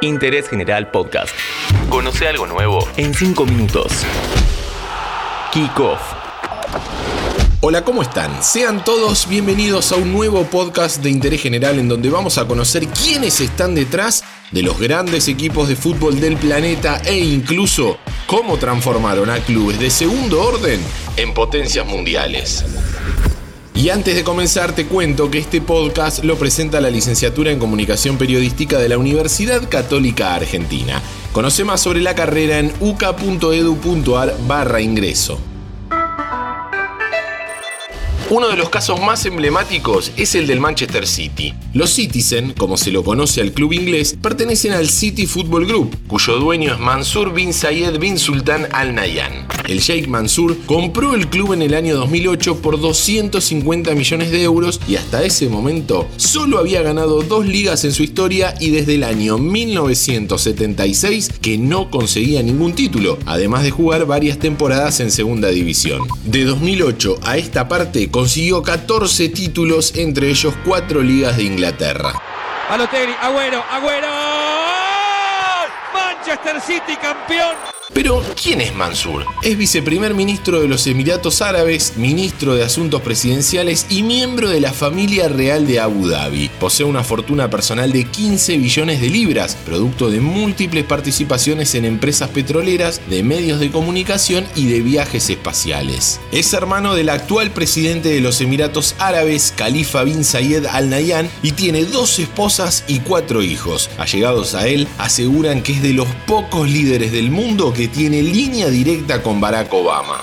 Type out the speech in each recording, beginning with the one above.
Interés General Podcast. Conoce algo nuevo en 5 minutos. Kick Off. Hola, ¿cómo están? Sean todos bienvenidos a un nuevo podcast de interés general en donde vamos a conocer quiénes están detrás de los grandes equipos de fútbol del planeta e incluso cómo transformaron a clubes de segundo orden en potencias mundiales. Y antes de comenzar te cuento que este podcast lo presenta la licenciatura en Comunicación Periodística de la Universidad Católica Argentina. Conoce más sobre la carrera en uca.edu.ar barra ingreso. Uno de los casos más emblemáticos es el del Manchester City. Los Citizen, como se lo conoce al club inglés, pertenecen al City Football Group, cuyo dueño es Mansur bin Zayed bin Sultan Al Nahyan. El Sheikh Mansur compró el club en el año 2008 por 250 millones de euros y hasta ese momento solo había ganado dos ligas en su historia y desde el año 1976 que no conseguía ningún título, además de jugar varias temporadas en segunda división. De 2008 a esta parte consiguió 14 títulos, entre ellos 4 ligas de Inglaterra. Balotelli, Agüero, Agüero. Manchester City campeón. Pero, ¿quién es Mansur? Es viceprimer ministro de los Emiratos Árabes, ministro de Asuntos Presidenciales y miembro de la familia real de Abu Dhabi. Posee una fortuna personal de 15 billones de libras, producto de múltiples participaciones en empresas petroleras, de medios de comunicación y de viajes espaciales. Es hermano del actual presidente de los Emiratos Árabes, Khalifa bin Zayed Al Nahyan, y tiene dos esposas y cuatro hijos. Allegados a él, aseguran que es de los pocos líderes del mundo que tiene línea directa con Barack Obama.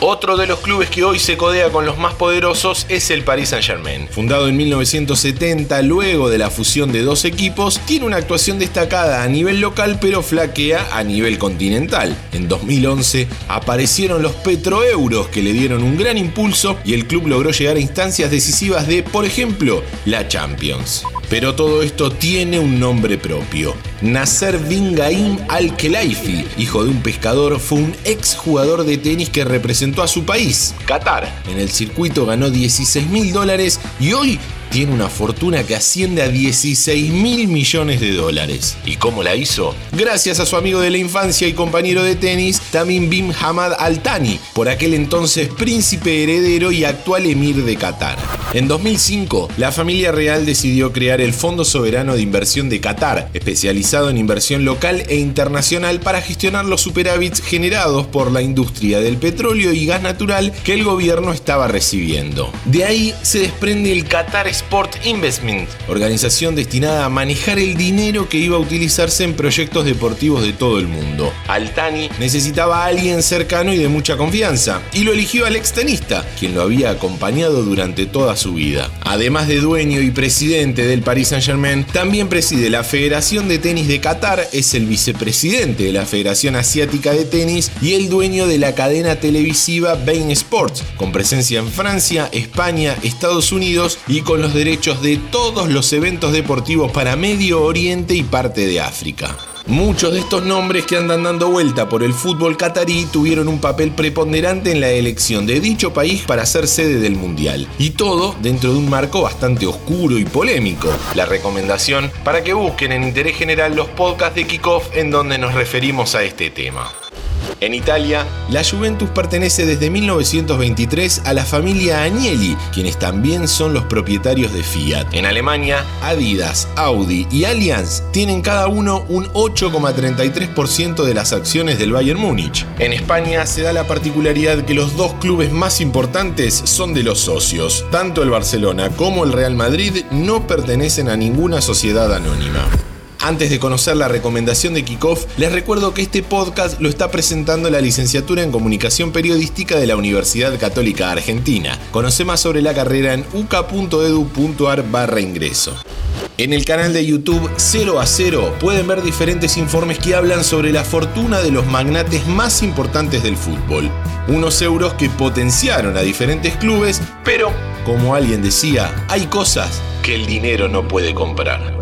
Otro de los clubes que hoy se codea con los más poderosos es el Paris Saint-Germain. Fundado en 1970 luego de la fusión de dos equipos, tiene una actuación destacada a nivel local pero flaquea a nivel continental. En 2011 aparecieron los petroeuros que le dieron un gran impulso y el club logró llegar a instancias decisivas de, por ejemplo, la Champions. Pero todo esto tiene un nombre propio. Nasser bin Gaim Al-Khelaifi, hijo de un pescador, fue un ex jugador de tenis que representó a su país, Qatar. En el circuito ganó 16 mil dólares y hoy tiene una fortuna que asciende a 16 mil millones de dólares. ¿Y cómo la hizo? Gracias a su amigo de la infancia y compañero de tenis, Tamim bin Hamad Al Thani, por aquel entonces príncipe heredero y actual emir de Qatar. En 2005, la familia real decidió crear el Fondo Soberano de Inversión de Qatar, especializado en inversión local e internacional para gestionar los superávits generados por la industria del petróleo y gas natural que el gobierno estaba recibiendo. De ahí se desprende el Qatar Sport Investment, organización destinada a manejar el dinero que iba a utilizarse en proyectos deportivos de todo el mundo. Altani necesitaba a alguien cercano y de mucha confianza, y lo eligió al extenista, quien lo había acompañado durante toda su vida. Además de dueño y presidente del Paris Saint-Germain, también preside la Federación de Tenis de Qatar, es el vicepresidente de la Federación Asiática de Tenis y el dueño de la cadena televisiva Bein Sports, con presencia en Francia, España, Estados Unidos y con los derechos de todos los eventos deportivos para Medio Oriente y parte de África. Muchos de estos nombres que andan dando vuelta por el fútbol catarí tuvieron un papel preponderante en la elección de dicho país para ser sede del Mundial. Y todo dentro de un marco bastante oscuro y polémico. La recomendación para que busquen en interés general los podcasts de Kickoff en donde nos referimos a este tema. En Italia, la Juventus pertenece desde 1923 a la familia Agnelli, quienes también son los propietarios de Fiat. En Alemania, Adidas, Audi y Allianz tienen cada uno un 8,33% de las acciones del Bayern Múnich. En España se da la particularidad que los dos clubes más importantes son de los socios. Tanto el Barcelona como el Real Madrid no pertenecen a ninguna sociedad anónima. Antes de conocer la recomendación de Kickoff, les recuerdo que este podcast lo está presentando la licenciatura en Comunicación Periodística de la Universidad Católica Argentina. Conoce más sobre la carrera en uca.edu.ar barra ingreso. En el canal de YouTube 0 a 0 pueden ver diferentes informes que hablan sobre la fortuna de los magnates más importantes del fútbol. Unos euros que potenciaron a diferentes clubes, pero, como alguien decía, hay cosas que el dinero no puede comprar.